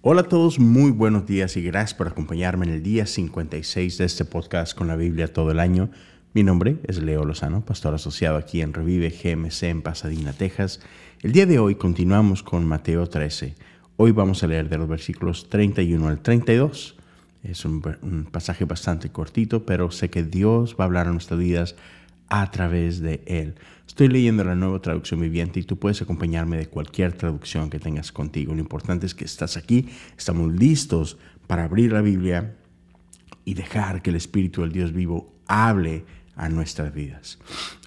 Hola a todos, muy buenos días y gracias por acompañarme en el día 56 de este podcast con la Biblia todo el año. Mi nombre es Leo Lozano, pastor asociado aquí en Revive GMC en Pasadena, Texas. El día de hoy continuamos con Mateo 13. Hoy vamos a leer de los versículos 31 al 32. Es un, pasaje bastante cortito, pero sé que Dios va a hablar a nuestras vidas a través de Él. Estoy leyendo la nueva traducción viviente y tú puedes acompañarme de cualquier traducción que tengas contigo. Lo importante es que estás aquí, estamos listos para abrir la Biblia y dejar que el Espíritu del Dios vivo hable a nuestras vidas.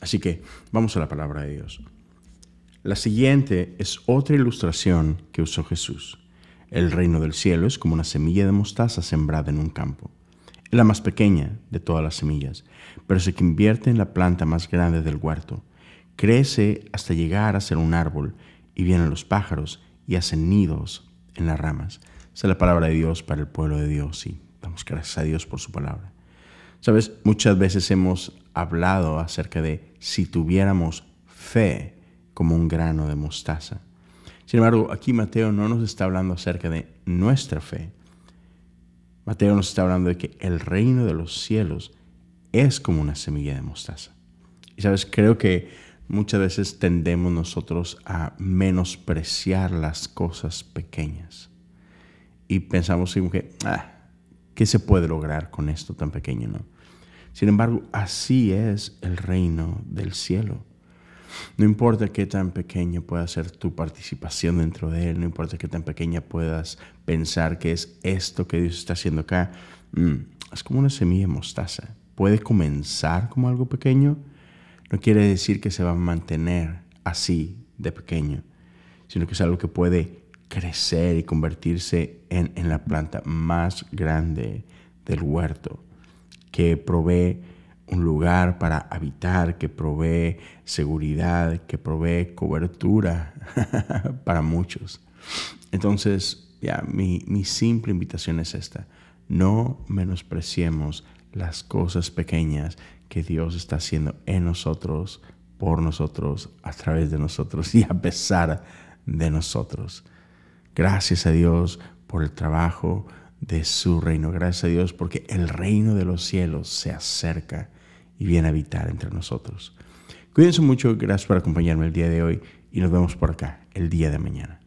Así que vamos a la palabra de Dios. La siguiente es otra ilustración que usó Jesús. El reino del cielo es como una semilla de mostaza sembrada en un campo. Es la más pequeña de todas las semillas, pero se convierte en la planta más grande del huerto. Crece hasta llegar a ser un árbol y vienen los pájaros y hacen nidos en las ramas. Esa es la palabra de Dios para el pueblo de Dios y damos gracias a Dios por su palabra. Sabes, muchas veces hemos hablado acerca de si tuviéramos fe como un grano de mostaza. Sin embargo, aquí Mateo no nos está hablando acerca de nuestra fe, Mateo nos está hablando de que el reino de los cielos es como una semilla de mostaza. Y sabes, creo que muchas veces tendemos nosotros a menospreciar las cosas pequeñas. Y pensamos que, ah, ¿qué se puede lograr con esto tan pequeño? No? Sin embargo, así es el reino del cielo. No importa qué tan pequeño pueda ser tu participación dentro de Él, no importa qué tan pequeña puedas pensar que es esto que Dios está haciendo acá, mm, es como una semilla de mostaza. Puede comenzar como algo pequeño, no quiere decir que se va a mantener así de pequeño, sino que es algo que puede crecer y convertirse en, en la planta más grande del huerto, que provee un lugar para habitar, que provee seguridad, que provee cobertura para muchos. Entonces, ya, mi, mi simple invitación es esta. No menospreciemos las cosas pequeñas que Dios está haciendo en nosotros, por nosotros, a través de nosotros y a pesar de nosotros. Gracias a Dios por el trabajo de su reino. Gracias a Dios porque el reino de los cielos se acerca y viene a habitar entre nosotros. Cuídense mucho, gracias por acompañarme el día de hoy y nos vemos por acá el día de mañana.